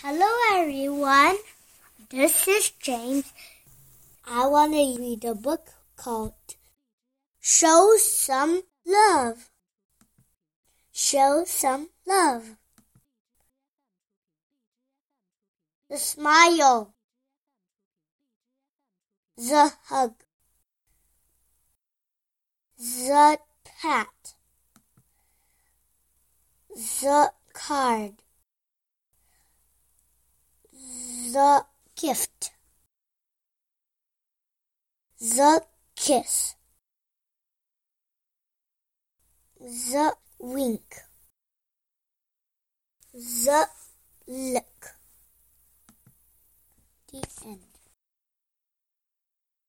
Hello, everyone. This is James. I want to read a book called Show Some Love. Show some love. The smile. The hug. The pat. The card the gift, the kiss, the wink, the lick. The end.